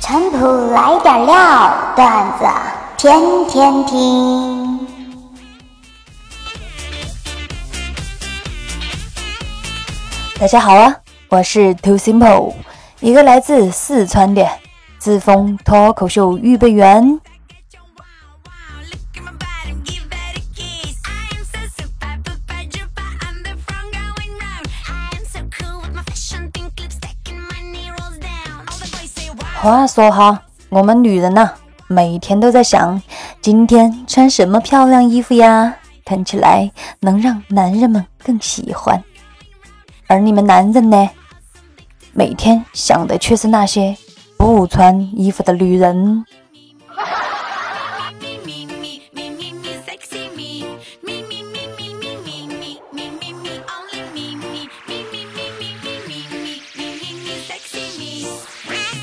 陈普来点料，段子天天听。大家好啊，我是 Too Simple，一个来自四川的自封脱口秀预备员。话说哈，我们女人呐，每天都在想今天穿什么漂亮衣服呀，看起来能让男人们更喜欢。而你们男人呢，每天想的却是那些不穿衣服的女人。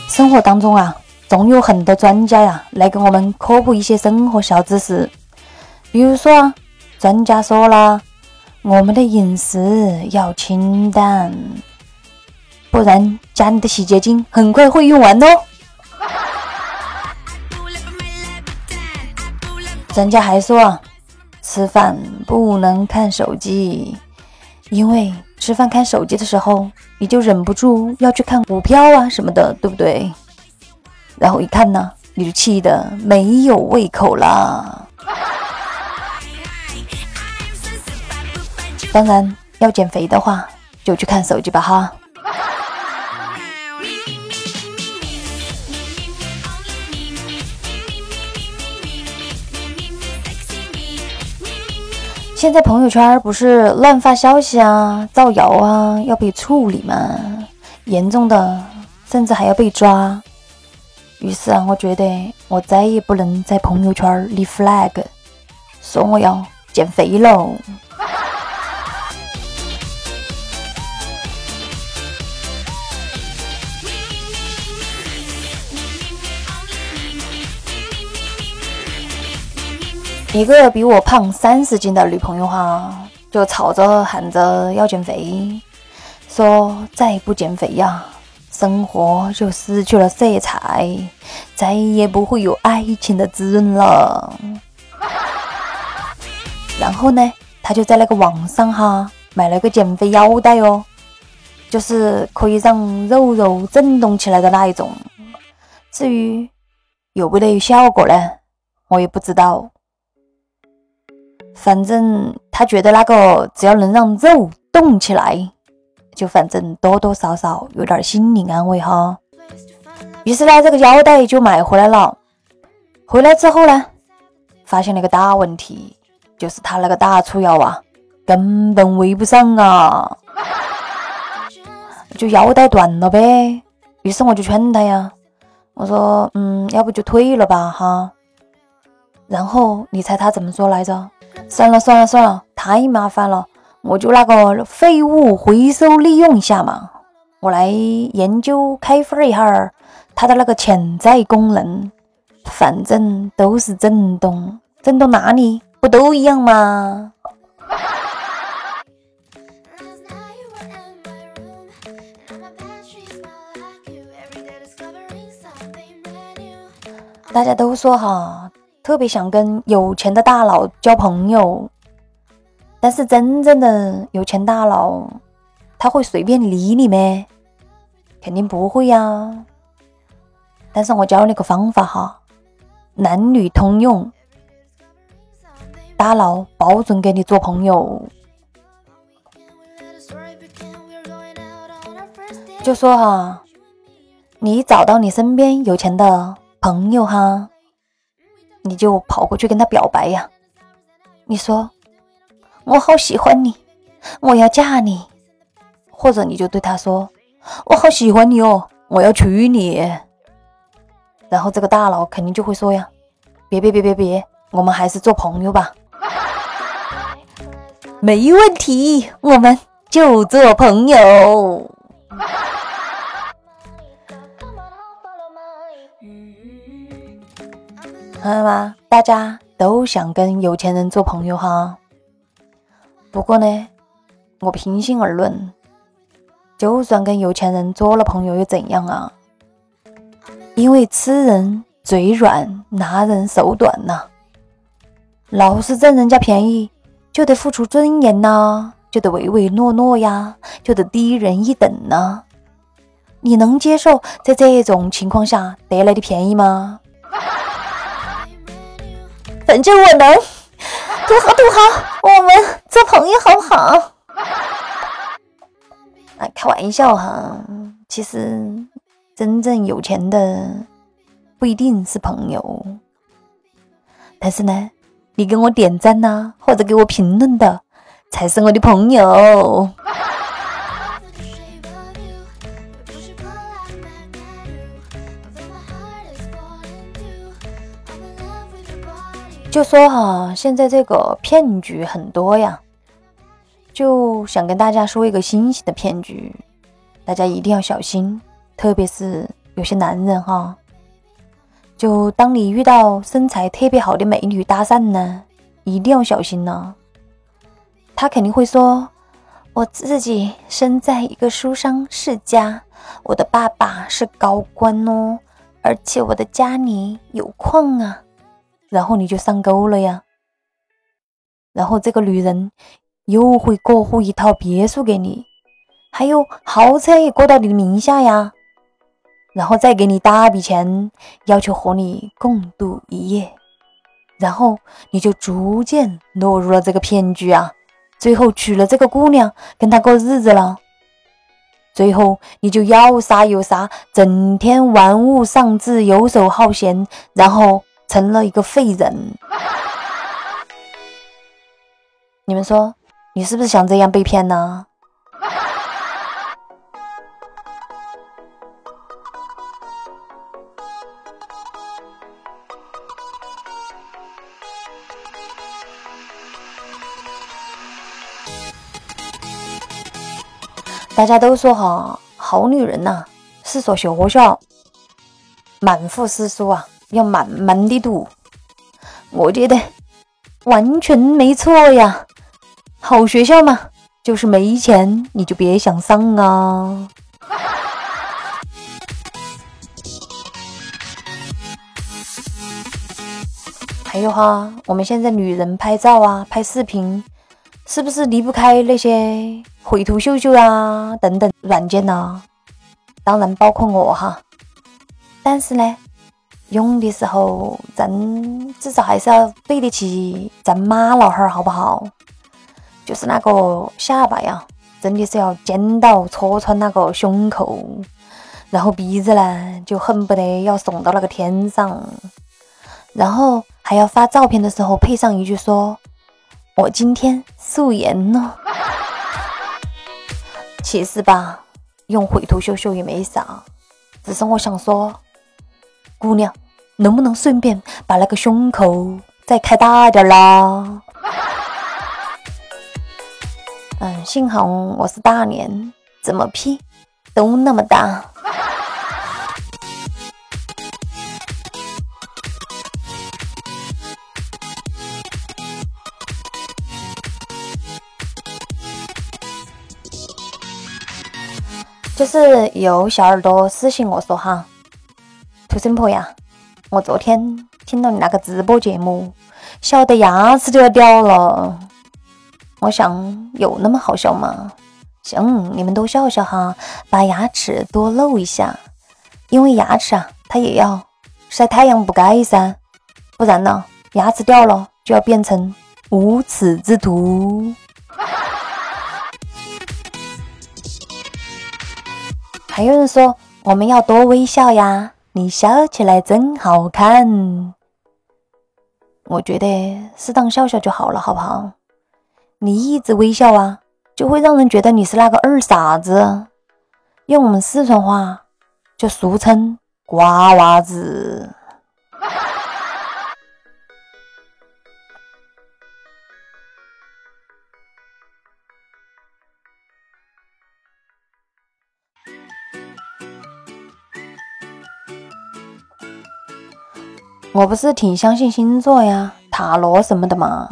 生活当中啊，总有很多专家呀来给我们科普一些生活小知识。比如说啊，专家说了，我们的饮食要清淡，不然家里的洗洁精很快会用完哦。专家还说啊，吃饭不能看手机，因为吃饭看手机的时候。你就忍不住要去看股票啊什么的，对不对？然后一看呢，你就气得没有胃口了。当然，要减肥的话，就去看手机吧哈。现在朋友圈不是乱发消息啊、造谣啊，要被处理吗？严重的甚至还要被抓。于是啊，我觉得我再也不能在朋友圈立 flag，说我要减肥喽。一个比我胖三十斤的女朋友哈，就吵着喊着要减肥，说再不减肥呀，生活就失去了色彩，再也不会有爱情的滋润了。然后呢，他就在那个网上哈买了个减肥腰带哦，就是可以让肉肉震动起来的那一种。至于有没得效果呢，我也不知道。反正他觉得那个只要能让肉动起来，就反正多多少少有点心理安慰哈。于是呢，这个腰带就买回来了。回来之后呢，发现了一个大问题，就是他那个大粗腰啊，根本围不上啊，就腰带断了呗。于是我就劝他呀，我说，嗯，要不就退了吧哈。然后你猜他怎么说来着？算了算了算了，太麻烦了，我就那个废物回收利用一下嘛，我来研究开发一下它的那个潜在功能，反正都是震动，震动哪里不都一样吗？大家都说哈。特别想跟有钱的大佬交朋友，但是真正的有钱大佬，他会随便理你吗？肯定不会呀。但是我教你个方法哈，男女通用，大佬保准跟你做朋友。就说哈，你找到你身边有钱的朋友哈。你就跑过去跟他表白呀！你说我好喜欢你，我要嫁你，或者你就对他说我好喜欢你哦，我要娶你。然后这个大佬肯定就会说呀：别别别别别，我们还是做朋友吧。没问题，我们就做朋友。看到吗？大家都想跟有钱人做朋友哈。不过呢，我平心而论，就算跟有钱人做了朋友又怎样啊？因为吃人嘴软，拿人手短呐。老是占人家便宜，就得付出尊严呐，就得唯唯诺诺呀，就得低人一等呐。你能接受在这种情况下得来的便宜吗？反正我能，土豪土豪，我们做朋友好不好？哎，开玩笑哈，其实真正有钱的不一定是朋友，但是呢。你给我点赞呐，或者给我评论的，才是我的朋友。就说哈，现在这个骗局很多呀，就想跟大家说一个新型的骗局，大家一定要小心，特别是有些男人哈。就当你遇到身材特别好的美女搭讪呢，一定要小心呢。他肯定会说：“我自己生在一个书香世家，我的爸爸是高官哦，而且我的家里有矿啊。”然后你就上钩了呀。然后这个女人又会过户一套别墅给你，还有豪车也过到你的名下呀。然后再给你大笔钱，要求和你共度一夜，然后你就逐渐落入了这个骗局啊！最后娶了这个姑娘，跟她过日子了，最后你就要啥有啥，整天玩物丧志，游手好闲，然后成了一个废人。你们说，你是不是想这样被骗呢？大家都说哈，好女人呐是所学校，满腹诗书啊，要满满的读。我觉得完全没错呀，好学校嘛，就是没钱你就别想上啊。还有哈，我们现在女人拍照啊，拍视频。是不是离不开那些绘图秀秀啊等等软件呢？当然包括我哈。但是呢，用的时候咱至少还是要对得起咱妈老汉儿，好不好？就是那个下巴呀，真的是要尖到戳穿那个胸口，然后鼻子呢就恨不得要耸到那个天上，然后还要发照片的时候配上一句说。我今天素颜呢，其实吧，用绘图秀秀也没啥，只是我想说，姑娘，能不能顺便把那个胸口再开大点啦？嗯，幸好我是大脸，怎么 P 都那么大。就是有小耳朵私信我说哈，土生婆呀，我昨天听到你那个直播节目，笑得牙齿都要掉了。我想有那么好笑吗？行，你们都笑笑哈，把牙齿多露一下，因为牙齿啊，它也要晒太阳补钙噻，不然呢，牙齿掉了就要变成无耻之徒。还有人说我们要多微笑呀，你笑起来真好看。我觉得适当笑笑就好了，好不好？你一直微笑啊，就会让人觉得你是那个二傻子。用我们四川话就俗称瓜娃子。我不是挺相信星座呀、塔罗什么的嘛，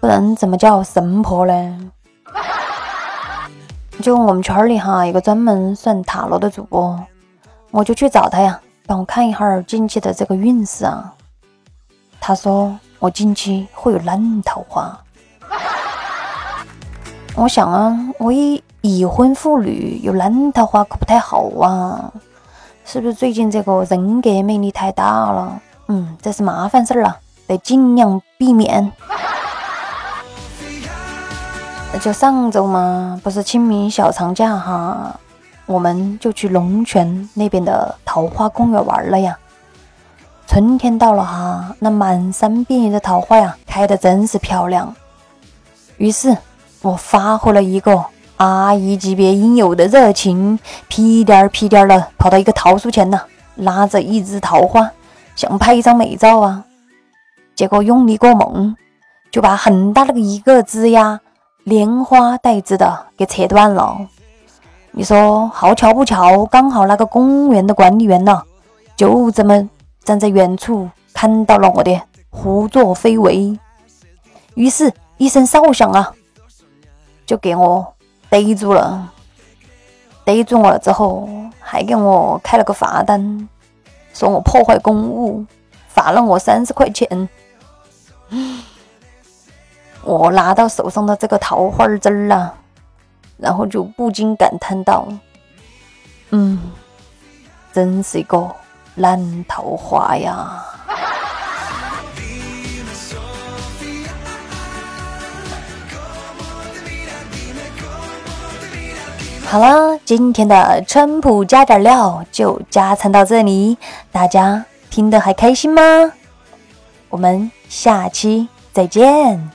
不然怎么叫神婆呢？就我们圈里哈，一个专门算塔罗的主播，我就去找他呀，帮我看一下近期的这个运势啊。他说我近期会有烂桃花。我想啊，我已已婚妇女有烂桃花可不太好啊，是不是最近这个人格魅力太大了？嗯，这是麻烦事儿了，得尽量避免。就上周嘛，不是清明小长假哈，我们就去龙泉那边的桃花公园玩了呀。春天到了哈，那满山遍野的桃花呀，开的真是漂亮。于是我发挥了一个阿姨级别应有的热情，屁颠儿屁颠儿的跑到一个桃树前呢，拉着一枝桃花，想拍一张美照啊。结果用力过猛，就把很大的一个枝呀。连花带枝的给扯断了，你说好巧不巧，刚好那个公园的管理员呢，就这么站在远处看到了我的胡作非为，于是，一声哨响啊，就给我逮住了。逮住我了之后，还给我开了个罚单，说我破坏公物，罚了我三十块钱。我拿到手上的这个桃花枝儿啊，然后就不禁感叹道：“嗯，真是一个烂桃花呀！”好了，今天的川普加点料就加餐到这里，大家听得还开心吗？我们下期再见。